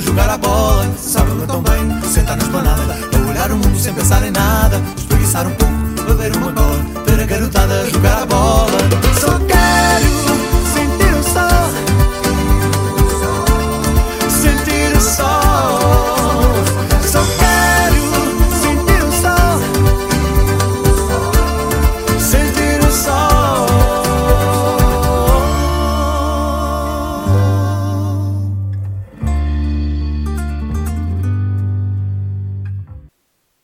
jogar a bola.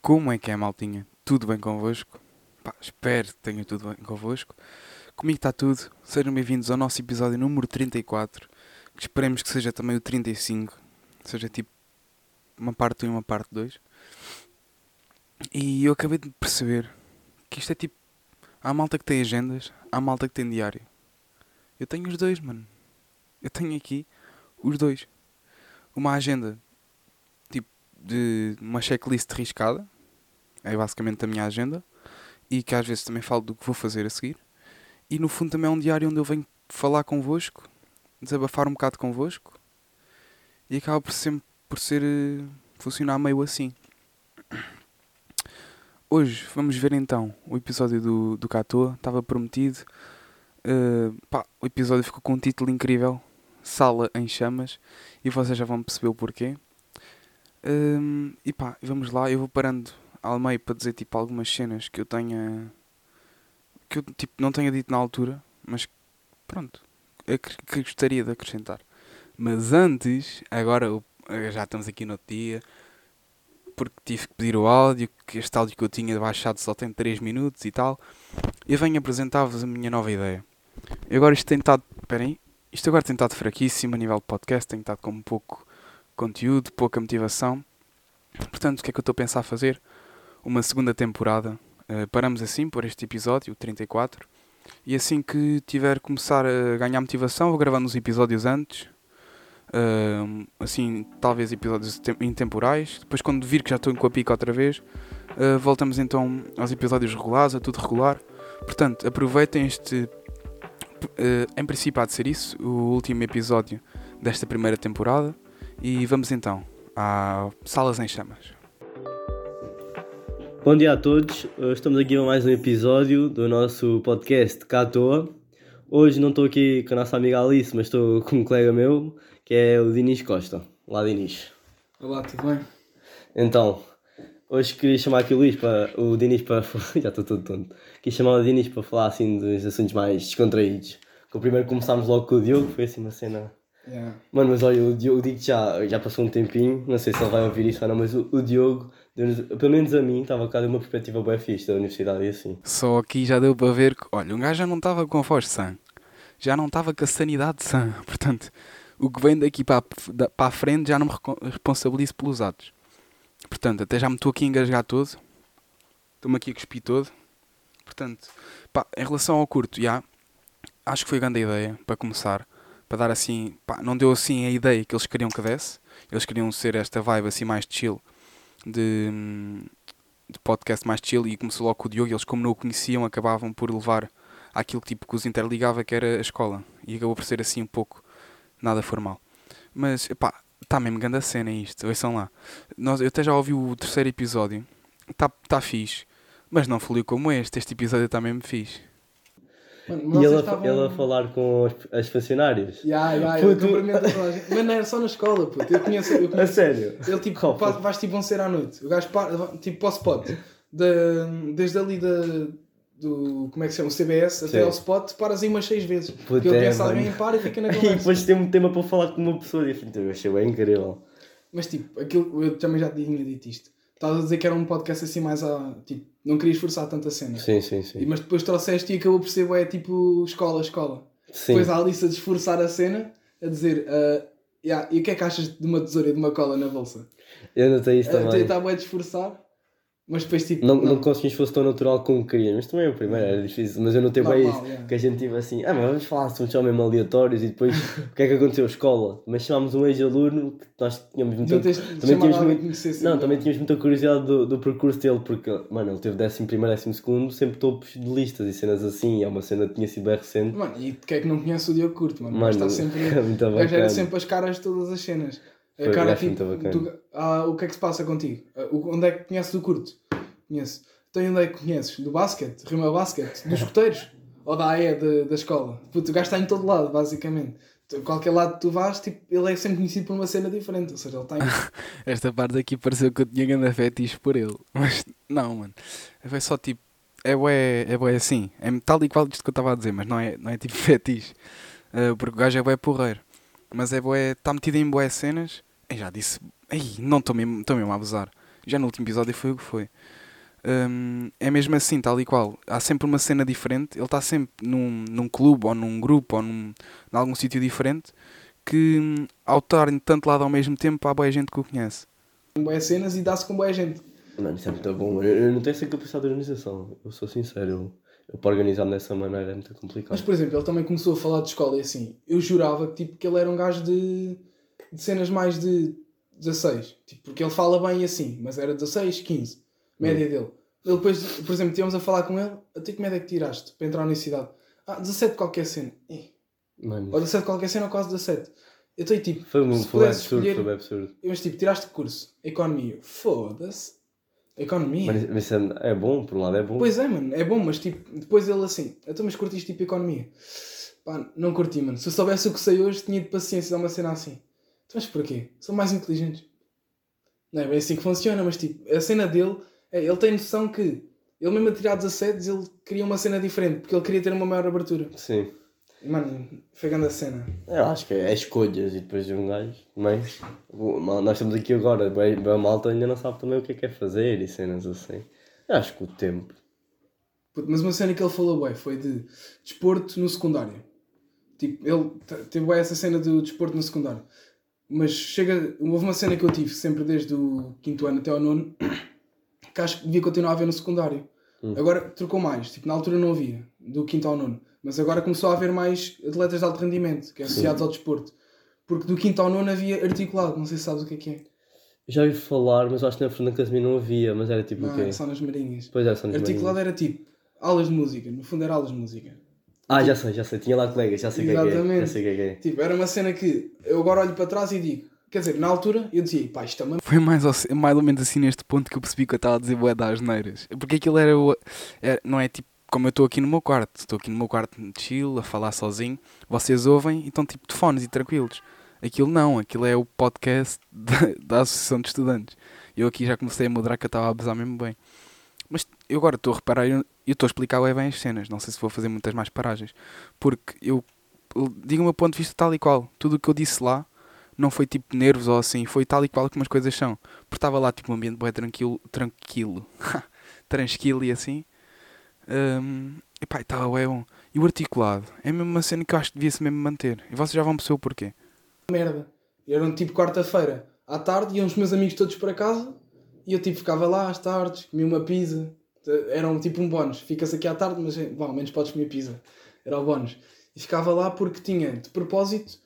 Como é que é, maltinha? Tudo bem convosco? Pá, espero que tenha tudo bem convosco. Comigo está tudo. Sejam bem-vindos ao nosso episódio número 34, que esperemos que seja também o 35, seja tipo uma parte 1 e uma parte 2. E eu acabei de perceber que isto é tipo. Há malta que tem agendas, há malta que tem diário. Eu tenho os dois, mano. Eu tenho aqui os dois. Uma agenda tipo de uma checklist riscada, é basicamente a minha agenda, e que às vezes também falo do que vou fazer a seguir. E no fundo também é um diário onde eu venho falar convosco, desabafar um bocado convosco, e acaba por sempre por ser eh, funcionar meio assim. Hoje vamos ver então o episódio do, do Catoa, estava prometido. Eh, pá, o episódio ficou com um título incrível, Sala em Chamas, e vocês já vão perceber o porquê. Hum, e pá, vamos lá, eu vou parando ao meio para dizer tipo algumas cenas que eu tenha que eu tipo não tenha dito na altura, mas pronto, acre- que gostaria de acrescentar. Mas antes, agora já estamos aqui no outro dia, porque tive que pedir o áudio, que este áudio que eu tinha baixado só tem 3 minutos e tal. Eu venho apresentar-vos a minha nova ideia. E agora isto tem estado, esperem, isto agora tem estado fraquíssimo a nível de podcast, tem estado com pouco conteúdo, pouca motivação. Portanto, o que é que eu estou a pensar fazer? Uma segunda temporada. Eh, paramos assim por este episódio, o 34. E assim que tiver começar a ganhar motivação, vou gravando os episódios antes. Eh, assim, talvez episódios tem- intemporais. Depois, quando vir que já estou com a pica outra vez, eh, voltamos então aos episódios regulares, a tudo regular. Portanto, aproveitem este. eh, em princípio, há de ser isso, o último episódio desta primeira temporada. E vamos então a Salas em Chamas. Bom dia a todos, Uh, estamos aqui para mais um episódio do nosso podcast Cá à Toa. Hoje não estou aqui com a nossa amiga Alice, mas estou com um colega meu, que é o Dinis Costa. Olá Dinis. Olá, tudo bem? Então, hoje queria chamar aqui o Luís para o Dinis para já estou todo tonto. Quis chamar o Dinis para falar assim dos assuntos mais descontraídos. Que o primeiro começámos logo com o Diogo, foi assim uma cena. Mano, mas olha, o Diogo digo já, já passou um tempinho, não sei se ele vai ouvir isso ou não, mas o, o Diogo, pelo menos a mim, estava cá de uma perspectiva bem fixe da universidade e assim. Só aqui já deu para ver que, olha, um gajo já não estava com a voz sã, já não estava com a sanidade sã. Portanto, o que vem daqui para, a- para a frente já não me responsabilizo pelos atos. Portanto, até já me estou aqui a engasgar todo, estou-me aqui a cuspir todo. Portanto, pá, em relação ao curto, já, acho que foi grande ideia para começar. Para dar assim, pá, não deu assim a ideia que eles queriam que desse. Eles queriam ser esta vibe assim mais chill de, de podcast mais chill e começou logo com o Diogo. Eles, como não o conheciam, acabavam por levar àquilo tipo que os interligava, que era a escola. E acabou por ser assim um pouco nada formal. Mas, pá, está mesmo grande a cena isto. Ouçam lá. Nós, eu até já ouvi o terceiro episódio. Está tá fixe. Mas não fluiu como este. Este episódio está mesmo fixe. E ele, a- ele a falar com as, as funcionárias. Ya, ele Puto. a. Mas não era só na escola, puto. Eu conheço, eu A conheço. sério? Ele tipo, Qual foi? vais, tipo um ser à noite. O gajo para, tipo para o spot. Da- desde ali da, do. Como é que se chama? O CBS até Sim. ao spot, paras aí umas 6 vezes. Puta, Porque ele é, pensa mano. alguém para e fica na E conversa. depois tem um tema para falar com uma pessoa diferente. Eu achei bem incrível. Mas tipo, aquilo, eu também já tinha dito isto. Estavas a dizer que era um podcast assim mais a. Tipo, não querias forçar tanta cena. Sim, sim, E- sim. Mas depois trouxeste e acabou por ser é tipo escola, escola. Sim. Depois a Alice a desforçar a cena, a dizer. ah, "Ya, e o que é que achas de uma tesoura e de uma cola na bolsa? Eu notei isso A também. tentar bem desforçar, mas depois tipo. Não, não conseguimos que fosse tão natural como queria, mas também o primeiro era difícil. Mas eu notei bem Normal, isso. yeah. Que a gente tive assim, ah, mas vamos falar assuntos só mesmo aleatórios e depois o que é que aconteceu? Escola. Mas chamámos um ex-aluno que nós tínhamos muita. Não tens também tínhamos muito-. Não, também tínhamos muita curiosidade do, do percurso dele, porque, mano, ele teve 11 primeiro, 12 segundo, sempre topos de listas e cenas assim, é uma cena que tinha sido bem recente. Mano, e que é que não conhece o Diogo Curto, mano? Mano, Mas está sempre. muito O gajo era bacana. sempre as caras de todas as cenas. É Foi, cara acho tipo. do- ah, o que é que se passa contigo? Ah, o- onde é que conheces o curto? Conheço. Então onde é que conheces? Do basquete? Rima basquete? Dos escuteiros? Ou da AE da, da escola? Puto, o gajo está em todo lado, basicamente. Tu- Qualquer lado que tu vás, tipo, ele é sempre conhecido por uma cena diferente. Ou seja, ele está em. Esta parte aqui pareceu que eu tinha grande fetiche por ele. Mas não, mano. Foi só tipo. É bué, é bué assim. É tal e qual isto que eu estava a dizer, mas não é, não é tipo fetiche. Uh, porque o gajo é bué porreiro. Mas é bué. Está metido em bué cenas. Eu já disse. Ei, não estou mesmo, mesmo a abusar. Já no último episódio foi o que foi. Um, é mesmo assim, tal e qual. Há sempre uma cena diferente. Ele está sempre num, num clube ou num grupo ou num, em algum sítio diferente. Que hum, ao estar em tanto lado ao mesmo tempo, há boa gente que o conhece. com boas cenas e dá-se com boa gente. Mano, isso é muito bom. mano. Eu, eu não tenho essa capacidade de organização. Eu sou sincero. Eu, para organizar-me dessa maneira é muito Mas, complicado. por exemplo, ele também começou a falar de escola e assim. Eu jurava que, tipo, que ele era um gajo de, de cenas mais de 16. Tipo, porque ele fala bem assim, mas era 16, 15. Média dele. Ele depois, por exemplo, estivemos a falar com ele. Até que média é que tiraste para entrar na universidade? Ah, 17 qualquer cena. Eh, Mano, Ou 17 qualquer cena ou quase 17. Eu estou tipo, foi um se foi um absurdo, escolher- foi absurdo. mas tipo, tiraste curso, economia. Foda-se. Economia. Mas, mas é, é bom, por um lado é bom. Pois é, mano, é bom, mas tipo, depois ele assim, então mas curtiste tipo economia? Pá, não curti, mano. Se eu soubesse o que sei hoje, tinha de paciência de uma cena assim. Então, mas porquê? São mais inteligentes. Não é bem assim que funciona, mas tipo, a cena dele, é, ele tem noção que ele mesmo a tirar 17, ele queria uma cena diferente, porque ele queria ter uma maior abertura. Sim. Mano, foi grande a cena. Eu acho que é, é escolhas e depois de um gajo. Mas o- nós estamos aqui agora, bem, bem a malta ainda não sabe também o que é que é fazer e cenas assim. Eu acho que o tempo. Mas uma cena que ele falou bem foi de desporto no secundário. Tipo, ele teve bem essa cena do desporto no secundário. Mas chega. Houve uma cena que eu tive sempre desde o quinto ano até ao nono que acho que devia continuar a haver no secundário. Agora trocou mais. Tipo, na altura não havia, do quinto ao nono. Mas agora começou a haver mais atletas de alto rendimento, que é associados ao desporto. Porque do quinto ao nono havia articulado, não sei se sabes o que é que é. Já ouvi falar, mas acho que na Fernanda Casimiro não havia, mas era tipo o Não, quê? é só nas marinhas. Pois é, são nos Articulado marinhos. era tipo aulas de música, no fundo era aulas de música. Ah, já sei, já sei. Tinha lá colegas, já sei o que é que é. Já Exatamente. sei o que é que é. Tipo, era uma cena que eu agora olho para trás e digo, quer dizer, na altura eu dizia, pá, isto é uma Foi mais ou, mais ou menos assim neste ponto que eu percebi que eu estava a dizer bué das neiras. Porque aquilo era, era- Não é tipo como eu estou aqui no meu quarto. Estou aqui no meu quarto de chill, a falar sozinho. Vocês ouvem e estão tipo de fones e tranquilos. Aquilo não, aquilo é o podcast da, da Associação de Estudantes. Eu aqui já comecei a moderar que eu estava a abusar mesmo bem. Mas eu agora estou a reparar eu estou a explicar bem as cenas. Não sei se vou fazer muitas mais paragens. Porque eu digo o meu ponto de vista tal e qual. Tudo o que eu disse lá não foi tipo nervos ou assim, foi tal e qual como as coisas são. Porque estava lá tipo um ambiente bem tranquilo, tranquilo, tranquilo e assim. Um, e pá, estava bem bom. E o articulado é mesmo uma cena que eu acho que devia-se mesmo manter. E vocês já vão perceber o porquê. merda. E era um tipo quarta-feira, à tarde, iam os meus amigos todos para casa e eu tipo ficava lá às tardes, comia uma pizza. Era um, tipo um bónus. Ficas aqui à tarde, mas bom, ao menos podes comer pizza. Era o bónus. E ficava lá porque tinha, de propósito,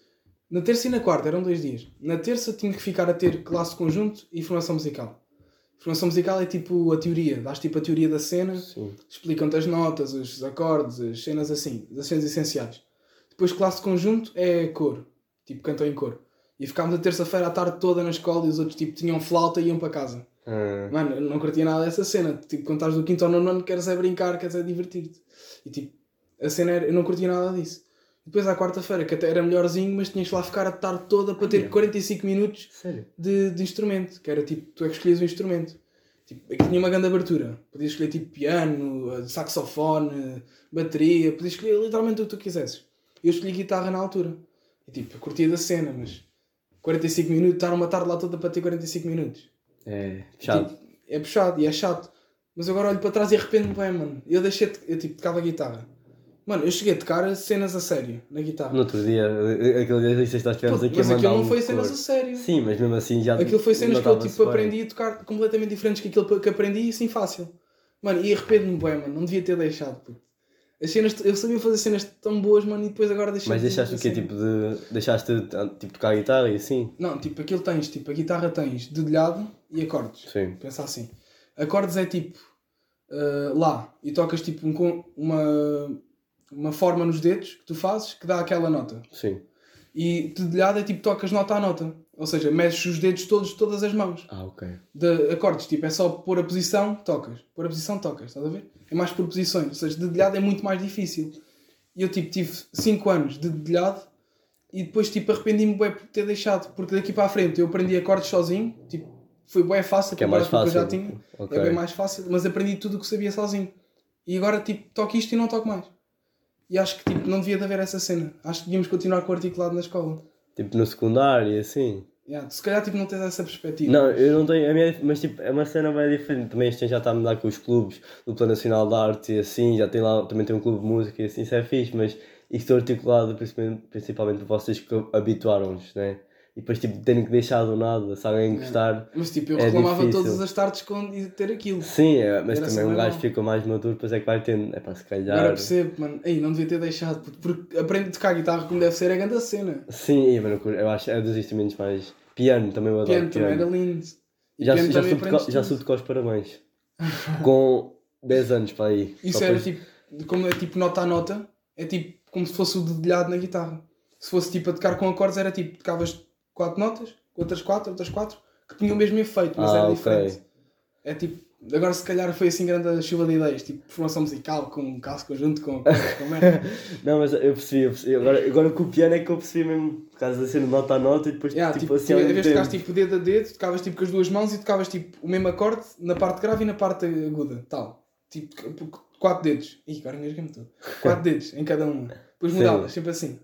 na terça e na quarta, eram dois dias. Na terça tinha que ficar a ter classe de conjunto e formação musical. Formação musical é tipo a teoria, dás tipo a teoria da cena, explicam-te as notas, os acordes, as cenas assim, as cenas essenciais. Depois classe de conjunto é coro, tipo cantam em coro. E ficámos a terça-feira à tarde toda na escola e os outros tipo tinham flauta e iam para casa. Ah, Mano, eu não curtia nada dessa cena. Tipo, quando estás do quinto ao nono ano, queres é brincar, queres é divertir-te. E tipo, a cena era, eu não curtia nada disso. Depois à quarta-feira, que até era melhorzinho, mas tinhas que lá ficar a tarde toda para ter 45 minutos de, de instrumento, que era tipo, tu é que escolhias o instrumento. Tipo, aqui tinha uma grande abertura. Podias escolher tipo piano, saxofone, bateria, podias escolher literalmente o que tu quisesses. Eu escolhi guitarra na altura. E tipo, eu curtia da cena, mas 45 minutos, estar uma tarde lá toda para ter 45 minutos. É, chato. Tipo, é puxado e é chato. Mas agora olho para trás e arrependo-me bem, mano. Eu deixei, de, eu tipo, tocava guitarra. Mano, eu cheguei a tocar cenas a sério na guitarra. No outro dia, aquele dia que estivemos aqui a mas aquilo não foi cenas a sério. Sim, mas mesmo assim já Aquilo foi cenas que eu tipo aprendi a tocar completamente diferentes que aquilo que aprendi assim fácil. Mano, e arrependo-me bem, mano. Não devia ter deixado, puto. As cenas, eu sabia fazer cenas tão boas, mano, e depois agora deixei Mas de deixaste o quê? cena. Tipo de. Deixaste tipo tocar guitarra e assim? Não, tipo, aquilo tens, tipo, a guitarra tens dedilhado e acordes. Sim. Pensa assim. Acordes é tipo ah, lá e tocas tipo um uma, uma forma nos dedos que tu fazes que dá aquela nota. Sim. E dedilhado é tipo tocas nota a nota. Ou seja, mexes os dedos todos de todas as mãos. Ah, ok. De acordes, tipo, é só pôr a posição, tocas. Pôr a posição, tocas, estás a ver? É mais por posições. Ou seja, dedilhado é muito mais difícil. E eu, tipo, tive 5 anos de dedilhado e depois, tipo, arrependi-me bem por ter deixado. Porque daqui para a frente eu aprendi acordes sozinho. Tipo, foi bem fácil Que é mais fácil. já tinha. Ok. É bem mais fácil, mas aprendi tudo o que sabia sozinho. E agora, tipo, toco isto e não toco mais. E acho que, tipo, não devia de haver essa cena. Acho que devíamos continuar com o articulado na escola. Tipo no secundário e assim. Yeah, se calhar, tipo, não tens essa perspectiva. Não, eu não tenho. A minha, mas tipo, é uma cena bem diferente. Também este ano já está a mudar com os clubes do Plano Nacional de Arte e assim. Já tem lá, também tem um clube de música e assim. Isso é fixe, mas isto articulado principalmente, principalmente por vocês que habituaram-nos, né? E depois tipo, terem que deixar do nada, se alguém gostar. Mas, tipo, eu É reclamava difícil. todas as tardes com de ter aquilo. Sim, é, mas também um assim, gajo não. fica mais maduro, depois é que vai tendo. É para se Agora calhar. percebo, mano. Ei, não devia ter deixado. puto, Porque aprende a tocar guitarra como deve ser, é grande a cena. Sim, e, mano, eu acho é dos instrumentos mais. Piano também eu adoro. Piano também era lindo. E Já, piano já, tocar os parabéns. Com 10 anos para aí. Isso era depois- tipo, como é tipo nota a nota, é tipo como se fosse o dedilhado na guitarra. Se fosse tipo a tocar com acordes, era tipo, tocavas quatro notas, outras quatro, outras quatro, que tinham o mesmo efeito, mas Ah, era ok. diferente. É tipo, agora se calhar foi assim grande a chuva de ideias, tipo formação musical com um caso conjunto com, com merda. Não, mas eu percebi, eu percebi. Agora, agora com o piano é que eu percebi mesmo, por causa da cena de nota a nota e depois Yeah, tipo, tipo, assim em mesmo vez de tocares tipo dedo a dedo, tocavas tipo com as duas mãos e tocavas tipo o mesmo acorde na parte grave e na parte aguda, tal. Tipo, quatro dedos. Ih, agora engasguei-me todo. Quatro dedos em cada uma. Depois mudavas, sempre assim.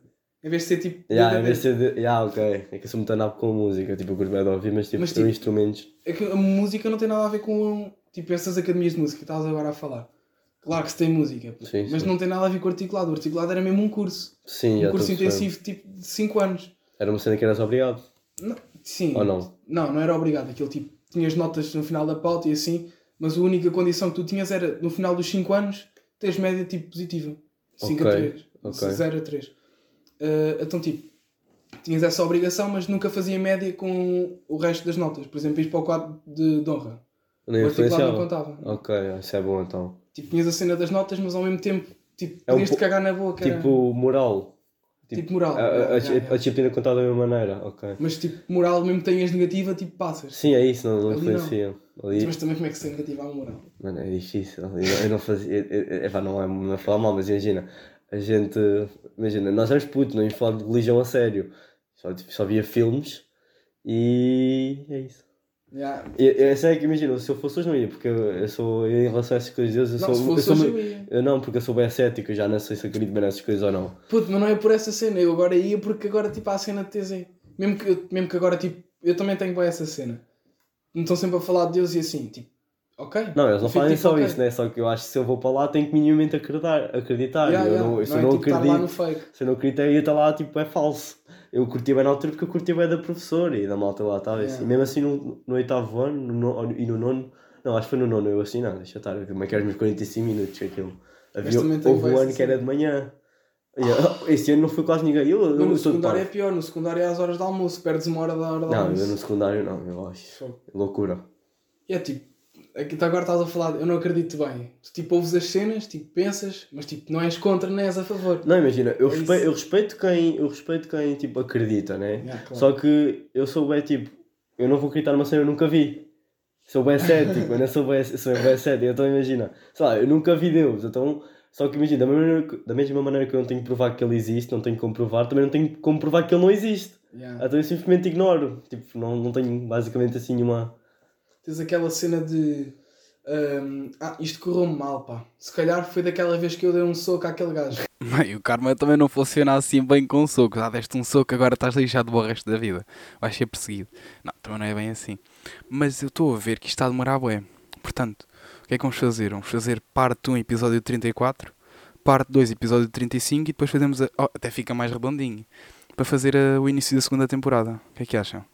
Em vez de ser tipo. Yeah, a em vez de ser de... yeah, ok. É que eu sou muito anabo com música, tipo, eu curto bem de ouvir, mas tipo, Mas, tipo, instrumentos. É que a música não tem nada a ver com tipo essas academias de música que estavas agora a falar. Claro que se tem música. Sim, mas sim. não tem nada a ver com o articulado. O articulado era mesmo um curso. Sim, um curso a intensivo tipo de 5 anos. Era uma cena que eras obrigado. Não, sim. Ou não? Não, não era obrigado. Aquilo tipo, tinhas notas no final da pauta e assim, mas a única condição que tu tinhas era no final dos 5 anos teres média tipo positiva. 5 a Ok, 3. ok. 0 a 3. Então tipo, tinhas essa obrigação, mas nunca fazia média com o resto das notas. Por exemplo, ias para o quadro de, de honra. Nem o articulado não contava. Ok, isso é bom então. Tipo, tinhas a cena das notas, mas ao mesmo tempo, tipo, É um podias-te po- cagar na boca. era- Tipo, moral. Tipo moral, A, a- yeah, a- a disciplina contada da mesma maneira, ok. Mas tipo, moral, mesmo que tenhas negativa, tipo, passas. Sim, é isso, não, não influencia. Ali, Mas também como é que se negativa a moral? Mano, é difícil. Eu, não- eu não fazia. eu- eu- Epá, não é não é falar mal, mas imagina. A gente. Imagina, nós éramos putos, não íamos falar de religião a sério. Só, só via filmes e. é isso. Yeah. E, eu sei que imagina, se eu fosse hoje não ia, porque eu, eu sou. Eu, em relação a essas coisas eu Não, sou. Eu sou eu eu não, porque eu sou bem cético, eu já não sei se acredito bem nessas coisas ou não. Puto, mas não é por essa cena. Eu agora ia porque agora, tipo, há a cena de TZ. Mesmo que, eu- mesmo que agora, tipo, eu também tenho bem essa cena. Não estão sempre a falar de Deus e assim, tipo, ok. Não, eles não Eu fazem tipo, só ok. isso, né? Só que eu acho que se eu vou para lá tenho que minimamente acreditar. acreditar. Yeah, eu yeah. não, se não eu é não tipo lá no acredito. Se eu não acredito, eu ia estar lá, tipo, é falso. Eu curti bem na altura porque eu curti bem da professora e da malta lá estava Yeah. assim. Mesmo assim no, no oitavo ano no, no- e no nono, não, acho que foi no nono, eu assim, não, deixa estar, eu como é que eram os meus 45 minutos aquilo. Havia, houve um ano essa que era de manhã. E, ah, Este ano não foi quase ninguém. Eu, eu, Mas no eu secundário é pior. No secundário é às horas de almoço. Perdes uma hora da hora de Não, almoço. eu no secundário não, eu acho. Loucura. E é tipo, aqui tu agora estás a falar, eu não acredito bem. Tu tipo ouves as cenas, tipo pensas, mas tipo não és contra nem és a favor. Não, imagina, eu, É respeito, eu respeito quem, eu respeito quem tipo, acredita, né? Yeah, claro. Só que eu sou bem tipo, eu não vou acreditar numa cena que eu nunca vi. Sou bem cético, eu não sou bem, sou bem cético, então imagina, sei lá, eu nunca vi Deus, então, só que imagina, da, maneira que- da mesma maneira que eu não tenho que provar que ele existe, não tenho como provar, também não tenho como provar que ele não existe. Yeah. Então eu simplesmente ignoro, tipo, não, não tenho basicamente assim uma... Tens aquela cena de hum, ah, isto correu-me mal, pá. Se calhar foi daquela vez que eu dei um soco àquele gajo. Bem, o karma também não funciona assim bem com socos. Ah, deste um soco, agora estás lixado o resto da vida. Vais ser perseguido. Não, também não é bem assim. Mas eu estou a ver que isto está a demorar bué. Portanto, o que é que vamos fazer? Vamos fazer parte 1, episódio 34, parte 2, episódio 35 e depois fazemos a... oh, até fica mais redondinho. Para fazer a- o início da segunda temporada. O que é que acham?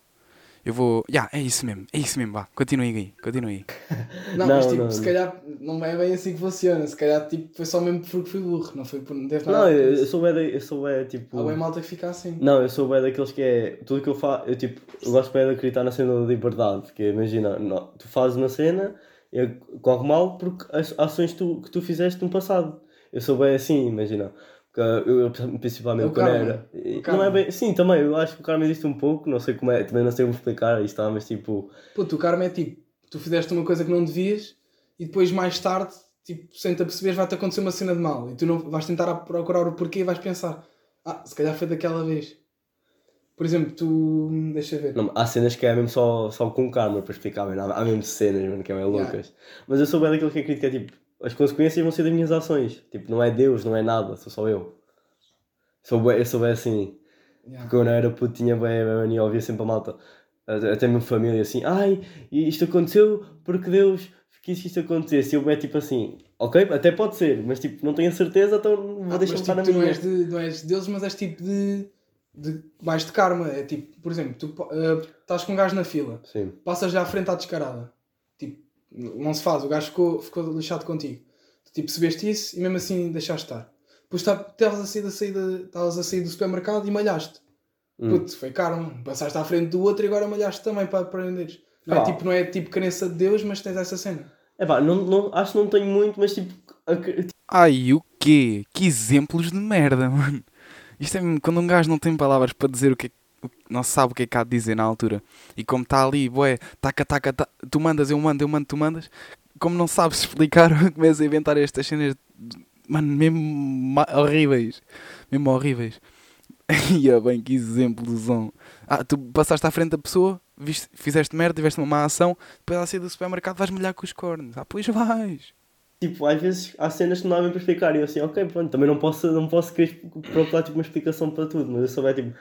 Eu vou... Já, é isso mesmo. É isso mesmo, vá. Continuem aí. Continuem aí. Não, Não, mas tipo, não, se calhar não é bem assim que funciona. Se calhar tipo, foi só mesmo porque fui burro. Não foi por. Não deve Não, eu, eu sou bem, eu sou bem, tipo... Há bem malta que fica assim. Não, eu sou bem daqueles que é. Tudo que eu faço. Eu, tipo, eu gosto bem de acreditar na cena da liberdade. Que é, imagina, não, tu fazes uma cena e corre mal porque as ações tu, que tu fizeste no passado. Eu sou bem assim, imagina. Porque eu, eu, principalmente o quando karma. era. O Não é bem. Sim, também, eu acho que o karma existe um pouco, não sei como é, também não sei como explicar isto, tá, mas tipo. Puto, o karma é tipo, tu fizeste uma coisa que não devias e depois mais tarde, tipo, sem te aperceberes, vai-te acontecer uma cena de mal. E tu não vais tentar procurar o porquê e vais pensar, ah, se calhar foi daquela vez. Por exemplo, tu. Deixa eu ver. Não, há cenas que é mesmo só, só com karma para explicar, mano. Há, há mesmo cenas, mano, que é Yeah. loucas. Mas eu sou bem daquilo que acredito que é tipo, as consequências vão ser das minhas ações. Tipo, não é Deus, não é nada, sou só eu. Sou bem, eu sou bem assim. Yeah. Porque quando eu era puto tinha bem a mania, ouvia sempre a malta, até a minha família assim, ai, isto aconteceu porque Deus quis que isto acontecesse. E eu bem tipo assim, ok, até pode ser, mas tipo, não tenho a certeza, então vou Ah, deixar mas tipo, na tu não minha. és, de, não és de Deus, mas és tipo de, de. mais de karma. É tipo, por exemplo, tu ah, estás com um gajo na fila, Sim. passas já à frente à descarada. Tipo, não se faz, o gajo ficou, ficou lixado contigo. Tu tipo, percebeste isso e mesmo assim deixaste estar. Depois tá- estavas a sair da saída, estavas a sair do supermercado e malhaste. Hum. Putz, foi karma. Passaste à frente do outro e agora malhaste também para aprenderes. Não é, Ah. tipo, não é tipo crença de Deus, mas tens essa cena. É pá, não, não, acho que não tenho muito, mas tipo, ac- Ai, o quê? Que exemplos de merda, mano. Isto é mesmo quando um gajo não tem palavras para dizer o que é o que- não sabe o que é que há de dizer na altura. E como está ali, boé, taca, taca, taca, tu mandas, eu mando, eu mando, tu mandas. Como não sabes explicar, começa a inventar estas cenas, mano, mesmo horríveis. Mesmo horríveis. Ia bem, que exemplozão. Ah, tu passaste à frente da pessoa, viste, fizeste merda, tiveste uma má ação, depois ela sair do supermercado vais molhar com os cornos. Ah, pois vais. tipo, às vezes há cenas que não dá bem para explicar e eu assim, ok, pronto, também não posso, não posso querer procurar tipo, uma explicação para tudo, mas eu sou bem tipo,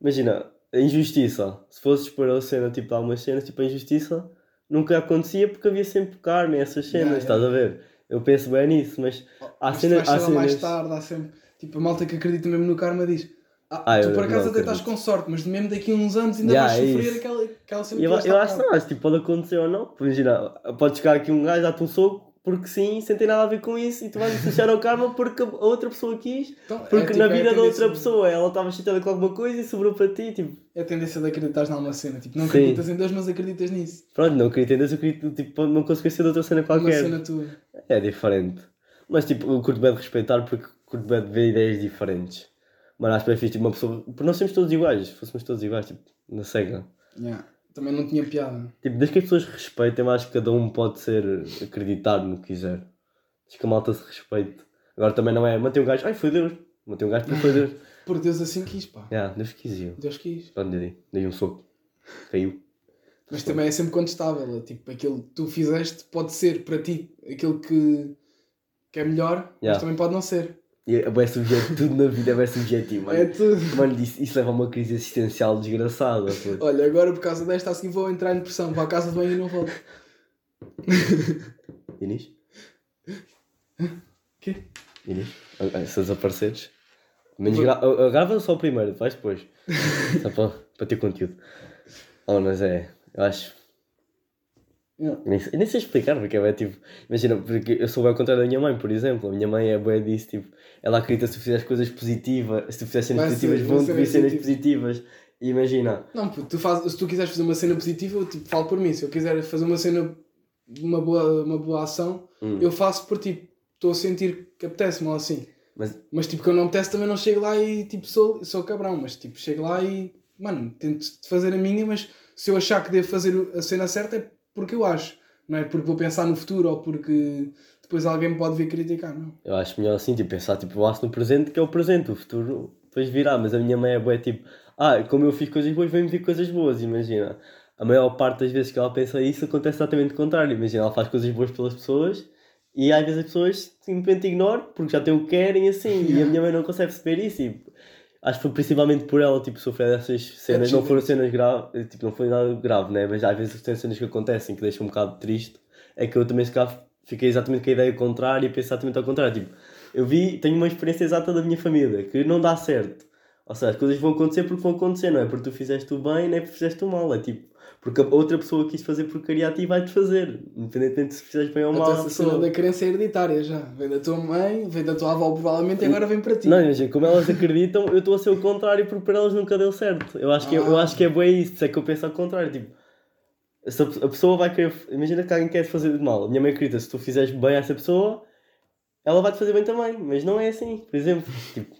imagina, injustiça, se fosses para a cena, tipo, algumas cenas, tipo, a injustiça nunca acontecia porque havia sempre karma e essas cenas, estás a ver? Eu penso bem nisso, mas há Mas cenas, há saber mais cenas, tarde, há sempre. Tipo, a malta que acredita mesmo no karma diz. Ah, Ah, tu por acaso até estás com sorte, mas mesmo daqui a uns anos ainda Yeah, vais é sofrer isso. aquela, aquela cena eu, que eu acho que não, acho, tipo, pode acontecer ou não, imagina, pode chegar aqui um gajo, dar-te um soco, porque sim, sem ter nada a ver com isso, e tu vais deixar ao karma porque a outra pessoa quis, Então, é porque tipo, na é vida da tendência- outra pessoa ela estava chateada com alguma coisa e sobrou para ti, tipo, É a tendência de acreditar numa cena. Tipo, não Sim. acreditas em Deus, mas acreditas nisso. pronto, não acredito em Deus, eu acredito, tipo, uma consequência de outra cena Uma qualquer. cena tua. É diferente. Mas tipo, eu curto bem de respeitar porque curto bem de ver ideias diferentes. Mas acho que é fixe, tipo, uma pessoa. Porque nós somos todos iguais, se fôssemos todos iguais, tipo, na cega. Yeah. Também não tinha piada. Tipo, desde que as pessoas respeitem, eu acho que cada um pode ser acreditar no que quiser. Desde que a malta se respeite. Agora também não é, matei um gajo, ai foi Deus. Matei um gajo porque foi Deus. Por Deus assim quis, pá. yeah, Deus quis eu. Deus quis. Pronto, dei, dei um soco. Caiu. Mas também é sempre contestável. é Tipo, aquilo que tu fizeste pode ser para ti aquilo que, que é melhor, mas Yeah. também pode não ser. E é subjetivo, tudo na vida é subjetivo, mano. É tudo. Mano, isso, isso leva a uma crise existencial desgraçada. puto. Olha, agora por causa desta, a seguir vou entrar em depressão. Vou à casa de banho e não volto. Inês? Quê? Inês? Ah, ah, Se desapareceres. Menos gra ah, grava só o primeiro, faz depois. Só para, para ter conteúdo. Oh, mas é, eu acho. Nem, sei- nem sei explicar porque é tipo. Imagina, porque eu sou bem ao contrário da minha mãe, por exemplo. A minha mãe é boa disso, tipo. Ela acredita se tu fizeres coisas positivas, se tu fizeres cenas Vai ser- positivas, vai vão-te ser vir cenas positivas. Imagina, Não, puto, tu faz, se tu quiseres fazer uma cena positiva, eu tipo, falo por mim. Se eu quiser fazer uma cena, uma boa, uma boa ação, Hum. eu faço por tipo, estou a sentir que apetece-me ou assim. mas Mas tipo, quando não me apetece também não chego lá e tipo, sou, sou cabrão. Mas tipo, chego lá e, mano, tento fazer a minha, mas se eu achar que devo fazer a cena certa é porque eu acho. Não é porque vou pensar no futuro ou porque depois alguém pode vir criticar, não. eu acho melhor assim, tipo, pensar tipo, eu acho no presente que é o presente, o futuro depois virá. Mas a minha mãe é boa, tipo, ah, como eu fiz coisas boas, vem-me vir coisas boas, imagina. A maior parte das vezes que ela pensa isso acontece exatamente o contrário. Imagina, ela faz coisas boas pelas pessoas e às vezes as pessoas simplesmente ignoram porque já têm o que querem assim. E a minha mãe não consegue perceber isso. E acho que foi principalmente por ela tipo, sofrer dessas cenas. Não foram cenas graves, tipo, não foi nada grave, né? Mas às vezes tem cenas que acontecem que deixam um bocado triste. É que eu também se calhar fiquei exatamente com a ideia contrária e pensei exatamente ao contrário. Tipo, eu vi, tenho uma experiência exata da minha família que não dá certo. Ou seja, as coisas vão acontecer porque vão acontecer, não é porque tu fizeste o bem, nem porque fizeste o mal. É tipo, porque a outra pessoa quis fazer porcaria a ti vai-te fazer. Independentemente se fizeres bem ou mal. Então à essa cena pessoa. da crença é hereditária já. Vem da tua mãe, vem da tua avó provavelmente e agora vem para ti. Não, imagina, como elas acreditam, eu estou a ser o contrário porque para elas nunca deu certo. Eu acho que, é- eu Ah. acho que é bem isso, isso é que eu penso ao contrário. Tipo, se a, a pessoa vai querer. Imagina que alguém quer te fazer de mal. A minha mãe acredita, se tu fizeres bem a essa pessoa, ela vai-te fazer bem também, mas não é assim. Por exemplo, tipo,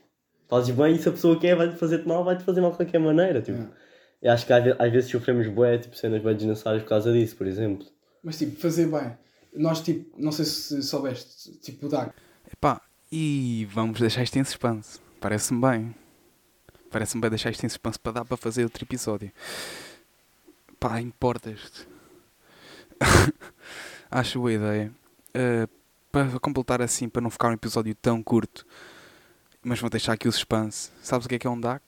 fazes bem e se a pessoa quer vai-te fazer-te mal, vai-te fazer mal de qualquer maneira. Tipo. Yeah. Eu acho que às ve- às vezes sofremos bué, tipo, cenas bem desnecessárias por causa disso, por exemplo. Mas tipo, fazer bem. Nós, tipo, não sei se soubeste, tipo, o Dag. Epá, e vamos deixar isto em suspense. Parece-me bem. Parece-me bem deixar isto em suspense para dar para fazer outro episódio. Pá, importas-te. Acho boa ideia. Uh, para completar assim, para não ficar um episódio tão curto, mas vou deixar aqui o suspense. Sabes o que é que é um DAC?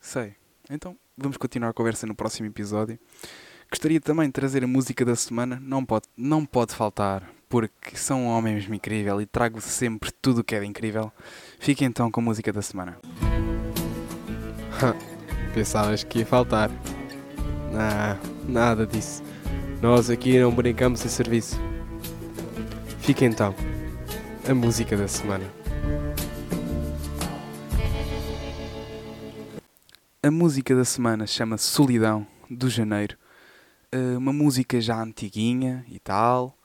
Sei. Então, vamos continuar a conversa no próximo episódio. Gostaria também de trazer a música da semana, não pode, não pode faltar, porque são um homem mesmo incrível e trago sempre tudo o que é incrível. Fique então com a música da semana. Pensavas que ia faltar. Não, nada disso. Nós aqui não brincamos em serviço. Fica então a música da semana. A música da semana chama-se Solidão, do Janeiro. Uh, uma música já antiguinha e tal.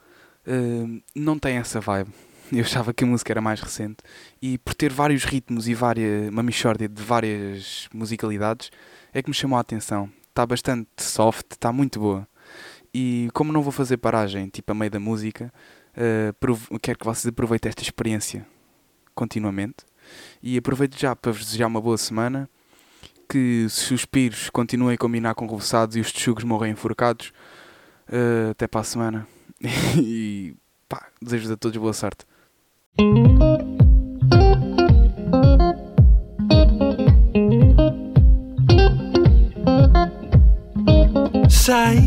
Uh, não tem essa vibe. Eu achava que a música era mais recente. E por ter vários ritmos e várias, uma mixórdia de várias musicalidades, é que me chamou a atenção. Está bastante soft, está muito boa. E como não vou fazer paragem, tipo a meio da música, uh, quero que vocês aproveitem esta experiência continuamente. E aproveito já para vos desejar uma boa semana que suspiros continuem a combinar com rebuçados e os texugos morrem enforcados. Uh, até para a semana. e pá, desejo a todos boa sorte. Sai,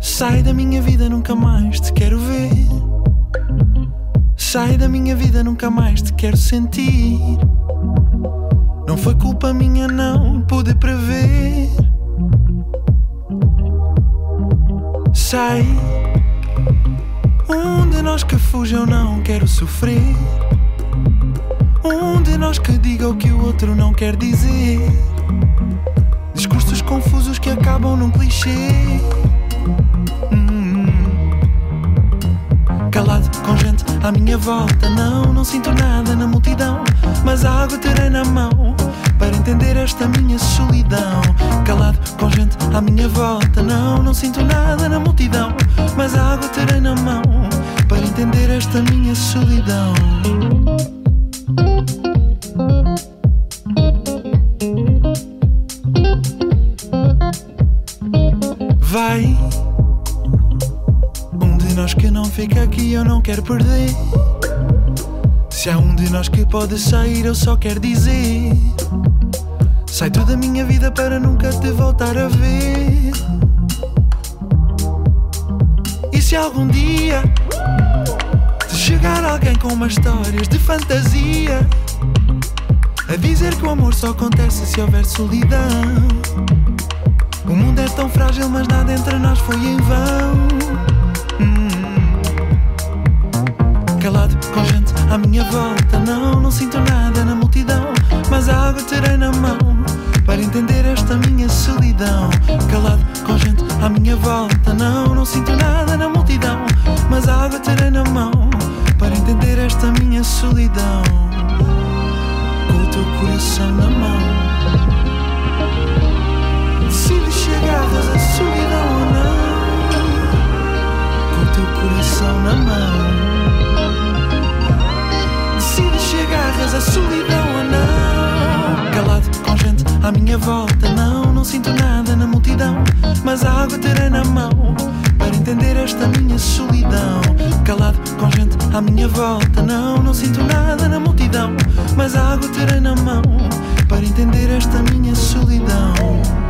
sai da minha vida, nunca mais te quero ver. Sai da minha vida, nunca mais te quero sentir. Não foi culpa minha, não pude prever. Sai, um de nós que fuja, eu não quero sofrer. Um de nós que diga o que o outro não quer dizer. Discursos confusos que acabam num clichê. Hum. Calado com gente à minha volta, não, não sinto nada na multidão. Mas a água terei na mão para entender esta minha solidão. Calado com gente à minha volta, não, não sinto nada na multidão. Mas a água terei na mão para entender esta minha solidão. Vai. Um de nós que não fica aqui, eu não quero perder. Se há um de nós que pode sair, eu só quero dizer: Sai tu da minha vida para nunca te voltar a ver. E se algum dia te chegar alguém com umas histórias de fantasia, a dizer que o amor só acontece se houver solidão. O mundo é tão frágil, mas nada entre nós foi em vão. Hum. Calado com gente à minha volta, não, não sinto nada na multidão. Mas a água terei na mão minha volta, não, não sinto nada na multidão. Mas a água terei na mão para entender esta minha solidão. Com o teu coração na mão. Se agarras a solidão ou não Com o teu coração na mão se agarras a solidão ou não Calado com gente à minha volta Não, multidão Mas a água terei na mão Para entender esta minha solidão. Calado com gente à minha volta Não, não sinto nada na multidão Mas a água terei na mão Para entender esta minha solidão